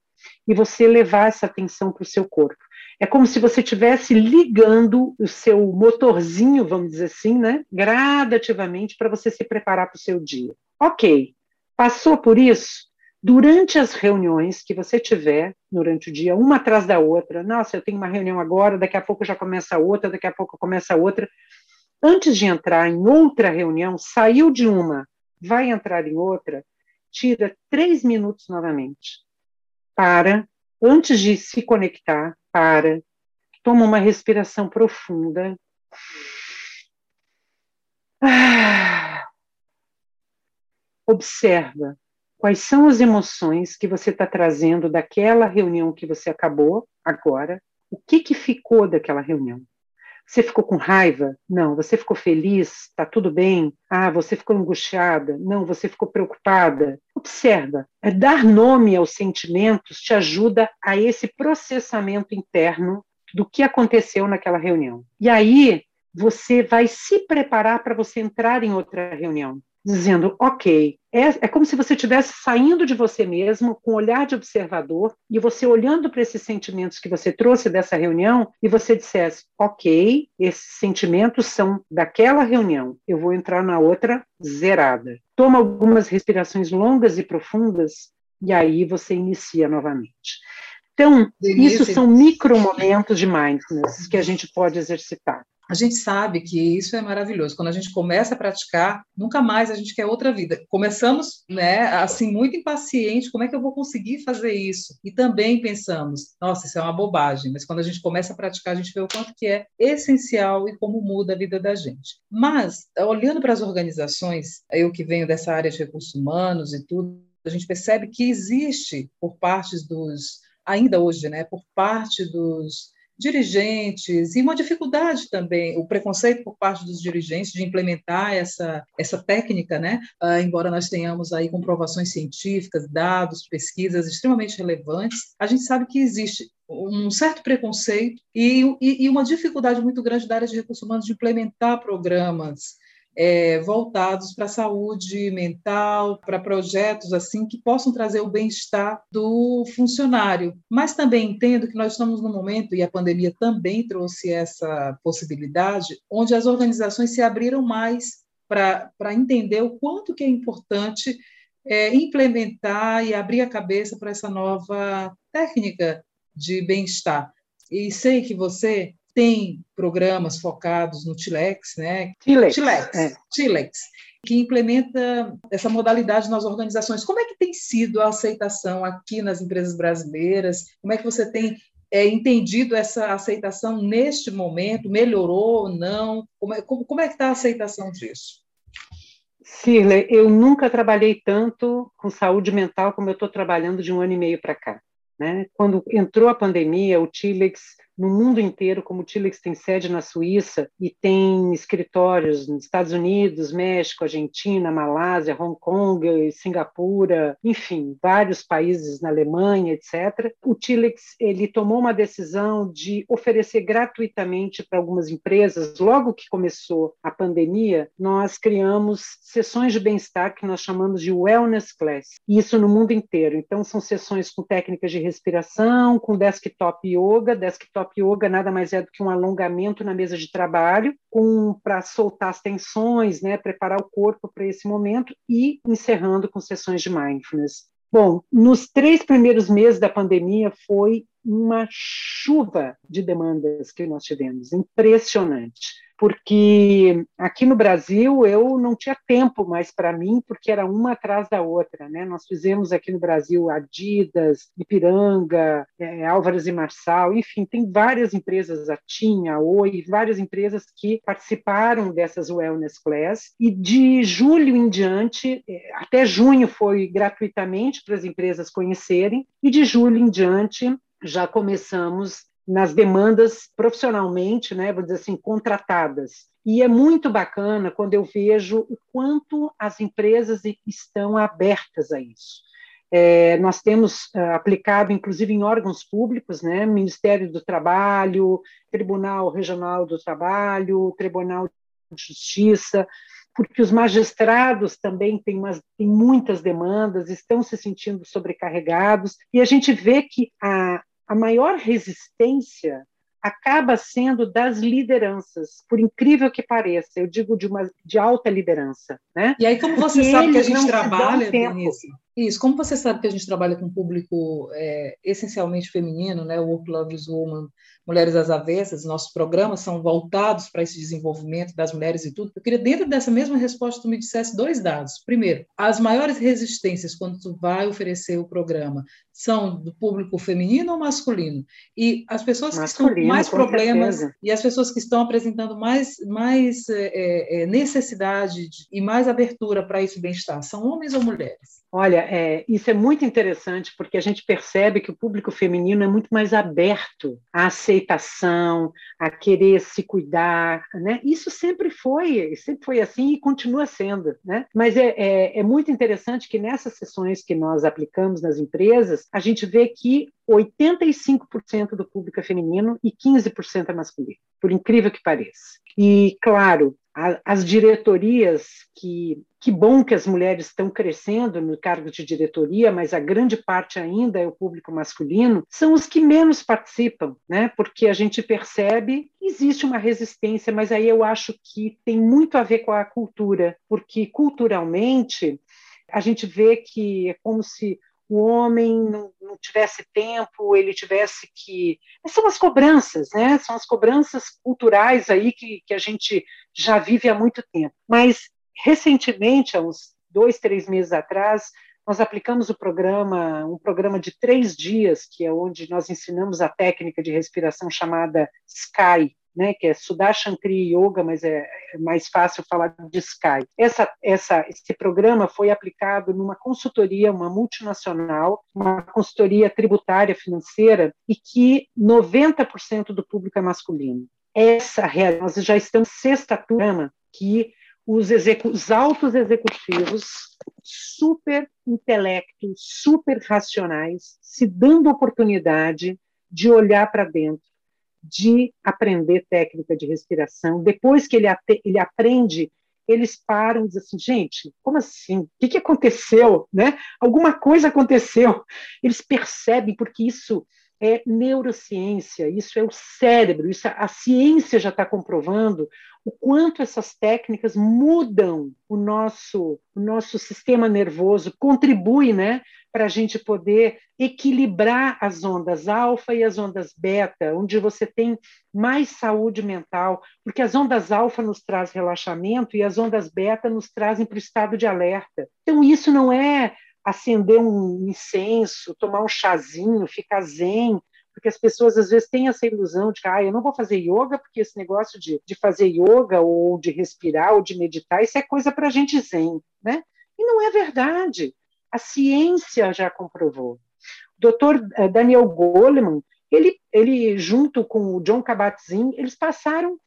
e você levar essa atenção para o seu corpo. É como se você estivesse ligando o seu motorzinho, vamos dizer assim, né, gradativamente para você se preparar para o seu dia. Ok, passou por isso? Durante as reuniões que você tiver durante o dia, uma atrás da outra, nossa, eu tenho uma reunião agora, daqui a pouco já começa outra, daqui a pouco começa outra. Antes de entrar em outra reunião, saiu de uma, vai entrar em outra, tira três minutos novamente. Para, antes de se conectar, para, toma uma respiração profunda. Ah, observa Quais são as emoções que você está trazendo daquela reunião que você acabou agora? O que, que ficou daquela reunião? Você ficou com raiva? Não. Você ficou feliz? Está tudo bem? Ah, você ficou angustiada? Não. Você ficou preocupada? Observa. É dar nome aos sentimentos te ajuda a esse processamento interno do que aconteceu naquela reunião. E aí você vai se preparar para você entrar em outra reunião dizendo, ok, é, é como se você estivesse saindo de você mesmo com um olhar de observador e você olhando para esses sentimentos que você trouxe dessa reunião e você dissesse, ok, esses sentimentos são daquela reunião, eu vou entrar na outra zerada. Toma algumas respirações longas e profundas e aí você inicia novamente. Então, Denise, isso são micro momentos de mindfulness que a gente pode exercitar a gente sabe que isso é maravilhoso. Quando a gente começa a praticar, nunca mais a gente quer outra vida. Começamos, né, assim, muito impaciente, como é que eu vou conseguir fazer isso? E também pensamos, nossa, isso é uma bobagem, mas quando a gente começa a praticar, a gente vê o quanto que é essencial e como muda a vida da gente. Mas, olhando para as organizações, eu que venho dessa área de recursos humanos e tudo, a gente percebe que existe, por parte dos, ainda hoje, né, por parte dos dirigentes e uma dificuldade também, o preconceito por parte dos dirigentes de implementar essa, essa técnica, né? Uh, embora nós tenhamos aí comprovações científicas, dados, pesquisas extremamente relevantes, a gente sabe que existe um certo preconceito e, e, e uma dificuldade muito grande da área de recursos humanos de implementar programas é, voltados para a saúde mental, para projetos assim que possam trazer o bem-estar do funcionário. Mas também entendo que nós estamos num momento, e a pandemia também trouxe essa possibilidade, onde as organizações se abriram mais para entender o quanto que é importante é, implementar e abrir a cabeça para essa nova técnica de bem-estar. E sei que você tem programas focados no Tilex, né? Tilex. Tilex, é. Tilex, que implementa essa modalidade nas organizações. Como é que tem sido a aceitação aqui nas empresas brasileiras? Como é que você tem é, entendido essa aceitação neste momento? Melhorou ou não? Como é, como, como é que está a aceitação disso? Cirle, eu nunca trabalhei tanto com saúde mental como eu estou trabalhando de um ano e meio para cá. Né? Quando entrou a pandemia, o Tilex no mundo inteiro, como o Tilix tem sede na Suíça e tem escritórios nos Estados Unidos, México, Argentina, Malásia, Hong Kong, Singapura, enfim, vários países na Alemanha, etc. O Tilix ele tomou uma decisão de oferecer gratuitamente para algumas empresas. Logo que começou a pandemia, nós criamos sessões de bem-estar que nós chamamos de wellness class. Isso no mundo inteiro. Então são sessões com técnicas de respiração, com desktop yoga, desktop yoga nada mais é do que um alongamento na mesa de trabalho, para soltar as tensões, né, preparar o corpo para esse momento e encerrando com sessões de mindfulness. Bom, nos três primeiros meses da pandemia foi uma chuva de demandas que nós tivemos, impressionante porque aqui no Brasil eu não tinha tempo mais para mim, porque era uma atrás da outra. Né? Nós fizemos aqui no Brasil Adidas, Ipiranga, é, Álvares e Marçal, enfim, tem várias empresas, a TIM, a Oi, várias empresas que participaram dessas Wellness Class, e de julho em diante, é, até junho foi gratuitamente para as empresas conhecerem, e de julho em diante já começamos nas demandas profissionalmente, né, vou dizer assim, contratadas. E é muito bacana quando eu vejo o quanto as empresas estão abertas a isso. É, nós temos uh, aplicado, inclusive em órgãos públicos, né, Ministério do Trabalho, Tribunal Regional do Trabalho, Tribunal de Justiça, porque os magistrados também têm, umas, têm muitas demandas, estão se sentindo sobrecarregados, e a gente vê que a, a maior resistência acaba sendo das lideranças, por incrível que pareça, eu digo de uma de alta liderança, né? E aí como você Porque sabe que a gente trabalha, Denise, isso, como você sabe que a gente trabalha com um público é, essencialmente feminino, né? O Work Loves Woman, Mulheres às Avessas, nossos programas são voltados para esse desenvolvimento das mulheres e tudo. Eu queria, dentro dessa mesma resposta, tu me dissesse dois dados. Primeiro, as maiores resistências quando tu vai oferecer o programa são do público feminino ou masculino? E as pessoas que masculino, estão mais problemas certeza. e as pessoas que estão apresentando mais, mais é, é, necessidade de, e mais abertura para esse bem-estar, são homens ou mulheres? Olha, é, isso é muito interessante porque a gente percebe que o público feminino é muito mais aberto à aceitação, a querer se cuidar, né? Isso sempre foi, sempre foi assim e continua sendo, né? Mas é, é, é muito interessante que nessas sessões que nós aplicamos nas empresas, a gente vê que 85% do público é feminino e 15% é masculino, por incrível que pareça. E, claro, as diretorias que que bom que as mulheres estão crescendo no cargo de diretoria, mas a grande parte ainda é o público masculino, são os que menos participam, né? Porque a gente percebe existe uma resistência, mas aí eu acho que tem muito a ver com a cultura, porque culturalmente a gente vê que é como se o homem não, não, tivesse tempo, ele tivesse que. São as cobranças, né? São as cobranças culturais aí que, que a gente já vive há muito tempo. Mas, recentemente, há uns dois, três meses atrás, nós aplicamos o programa, um programa de três dias, que é onde nós ensinamos a técnica de respiração chamada Sky, né, que é Sudarshan Yoga, mas é, é mais fácil falar de Sky. Essa, essa, esse programa foi aplicado numa consultoria, uma multinacional, uma consultoria tributária financeira, e que 90% do público é masculino. Essa nós já estamos sexta turma que os, os altos executivos super intelectos, super racionais, se dando oportunidade de olhar para dentro de aprender técnica de respiração. Depois que ele, ele aprende, eles param e dizem assim, gente, como assim? O que, que aconteceu? Né? Alguma coisa aconteceu. Eles percebem, porque isso é neurociência, isso é o cérebro, isso a ciência já está comprovando o quanto essas técnicas mudam o nosso o nosso sistema nervoso, contribui, né, para a gente poder equilibrar as ondas alfa e as ondas beta, onde você tem mais saúde mental, porque as ondas alfa nos traz relaxamento e as ondas beta nos trazem para o estado de alerta. Então isso não é acender um incenso, tomar um chazinho, ficar zen, porque as pessoas às vezes têm essa ilusão de que ah, eu não vou fazer yoga porque esse negócio de, de fazer yoga ou de respirar ou de meditar, isso é coisa para gente zen, né? E não é verdade. A ciência já comprovou. O doutor eh, Daniel Goleman, ele, ele junto com o John Kabat-Zinn, eles passaram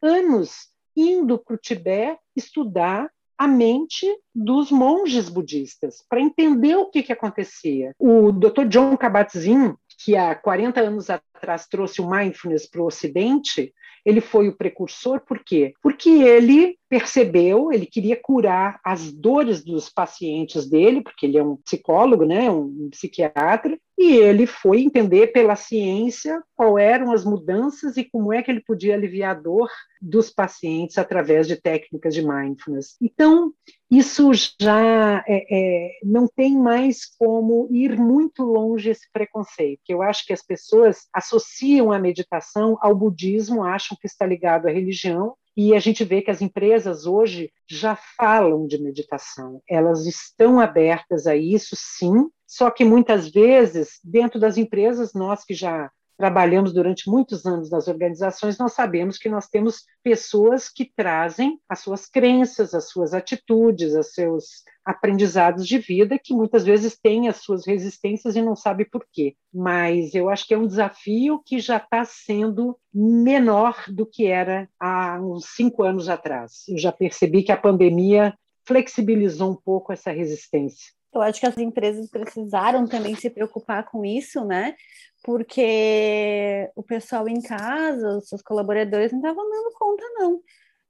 anos indo para o Tibete estudar a mente dos monges budistas para entender o que, que acontecia. O Dr. John Kabat-Zinn, que há 40 anos atrás trouxe o mindfulness para o Ocidente, ele foi o precursor, por quê? Porque ele percebeu, ele queria curar as dores dos pacientes dele, porque ele é um psicólogo, né, um psiquiatra, e ele foi entender pela ciência qual eram as mudanças e como é que ele podia aliviar a dor dos pacientes através de técnicas de mindfulness. Então, isso já é, é, não tem mais como ir muito longe esse preconceito, que eu acho que as pessoas associam a meditação ao budismo, acham que está ligado à religião, e a gente vê que as empresas hoje já falam de meditação, elas estão abertas a isso, sim, só que muitas vezes, dentro das empresas, nós que já trabalhamos durante muitos anos nas organizações, nós sabemos que nós temos pessoas que trazem as suas crenças, as suas atitudes, os seus aprendizados de vida, que muitas vezes têm as suas resistências e não sabe por quê. Mas eu acho que é um desafio que já está sendo menor do que era há uns cinco anos atrás. Eu já percebi que a pandemia flexibilizou um pouco essa resistência. Eu acho que as empresas precisaram também se preocupar com isso, né? Porque o pessoal em casa, os seus colaboradores não estavam dando conta, não.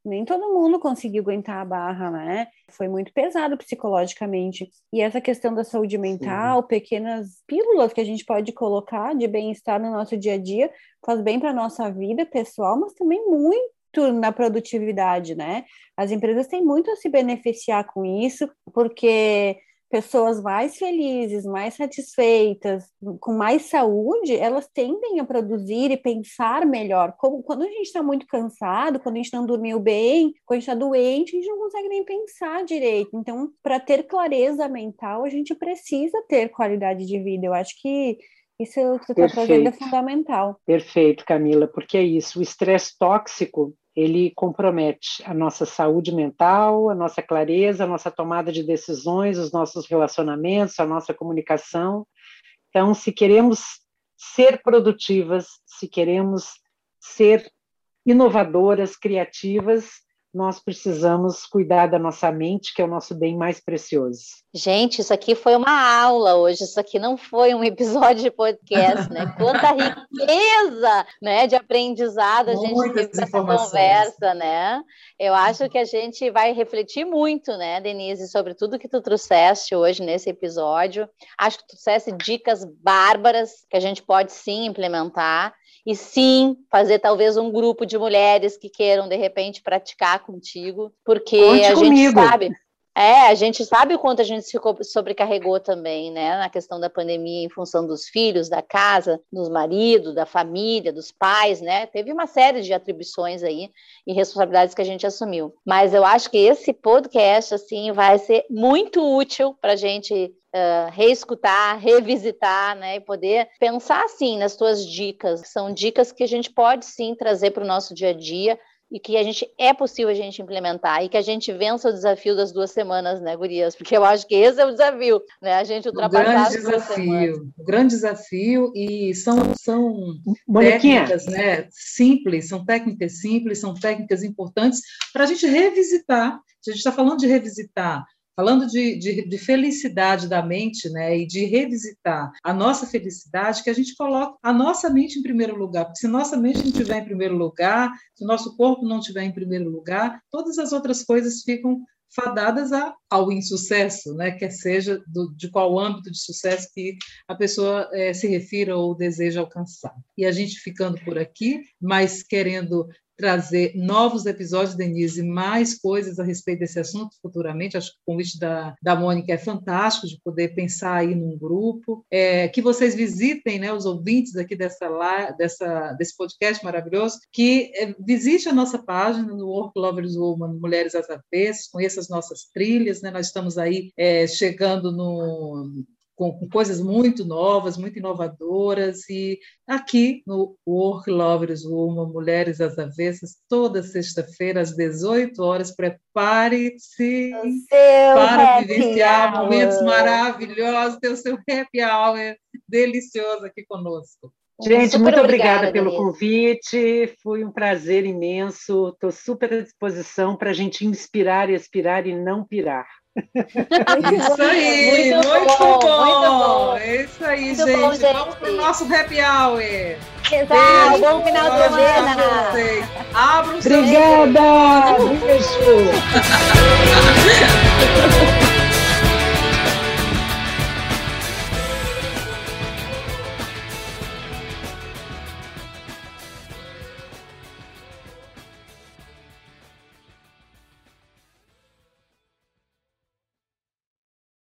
Nem todo mundo conseguiu aguentar a barra, né? Foi muito pesado psicologicamente. E essa questão da saúde mental, Sim. pequenas pílulas que a gente pode colocar de bem-estar no nosso dia a dia, faz bem para a nossa vida pessoal, mas também muito na produtividade, né? As empresas têm muito a se beneficiar com isso, porque pessoas mais felizes, mais satisfeitas, com mais saúde, elas tendem a produzir e pensar melhor. Como, quando a gente está muito cansado, quando a gente não dormiu bem, quando a gente está doente, a gente não consegue nem pensar direito. Então, para ter clareza mental, a gente precisa ter qualidade de vida. Eu acho que isso que você está trazendo é fundamental. Perfeito, Camila, porque é isso. O estresse tóxico ele compromete a nossa saúde mental, a nossa clareza, a nossa tomada de decisões, os nossos relacionamentos, a nossa comunicação. Então, se queremos ser produtivas, se queremos ser inovadoras, criativas, nós precisamos cuidar da nossa mente, que é o nosso bem mais precioso. Gente, isso aqui foi uma aula hoje, isso aqui não foi um episódio de podcast, né? Quanta riqueza, né, de aprendizado a gente teve nessa conversa, né? Eu acho que a gente vai refletir muito, né, Denise, sobre tudo que tu trouxeste hoje nesse episódio. Acho que tu trouxeste dicas bárbaras que a gente pode sim implementar e sim fazer talvez um grupo de mulheres que queiram de repente praticar contigo, porque Conte a comigo. gente sabe. É, a gente sabe o quanto a gente se sobrecarregou também, né, na questão da pandemia, em função dos filhos, da casa, dos maridos, da família, dos pais, né? Teve uma série de atribuições aí e responsabilidades que a gente assumiu. Mas eu acho que esse podcast, assim, vai ser muito útil para a gente uh, reescutar, revisitar, né, e poder pensar assim nas tuas dicas, são dicas que a gente pode sim trazer para o nosso dia a dia e que a gente é possível a gente implementar e que a gente vença o desafio das duas semanas, né, Gurias? Porque eu acho que esse é o desafio, né? A gente ultrapassar o grande desafio, o grande desafio e são são técnicas, né, simples, são técnicas simples, são técnicas importantes para a gente revisitar. A gente está falando de revisitar falando de, de, de, felicidade da mente, né, e de revisitar a nossa felicidade, que a gente coloca a nossa mente em primeiro lugar, porque se nossa mente não estiver em primeiro lugar, se nosso corpo não estiver em primeiro lugar, todas as outras coisas ficam fadadas a, ao insucesso, né? quer seja do, de qual âmbito de sucesso que a pessoa é, se refira ou deseja alcançar. E a gente ficando por aqui, mas querendo trazer novos episódios, Denise, mais coisas a respeito desse assunto futuramente. Acho que o convite da, da Mônica é fantástico, de poder pensar aí num grupo. É, que vocês visitem, né, os ouvintes aqui dessa, dessa, desse podcast maravilhoso, que é, visite a nossa página no Work Lovers Woman, Mulheres às Avessas, conheça as nossas trilhas, né, nós estamos aí é, chegando no com, com, coisas muito novas, muito inovadoras, e aqui no Work Lovers Woman, Mulheres às Avessas, toda sexta-feira, às 18 horas, prepare-se para vivenciar momentos maravilhosos, ter o seu happy hour delicioso aqui conosco. Gente, super muito obrigada, obrigada pelo Denise. convite. Foi um prazer imenso. Estou super à disposição para a gente inspirar e aspirar e não pirar. Isso aí, muito, muito bom, bom. Muito bom. É isso aí, muito gente. Bom, gente. Vamos para o nosso happy hour. Exato, bom final de semana. Abra o Obrigada. Beijo.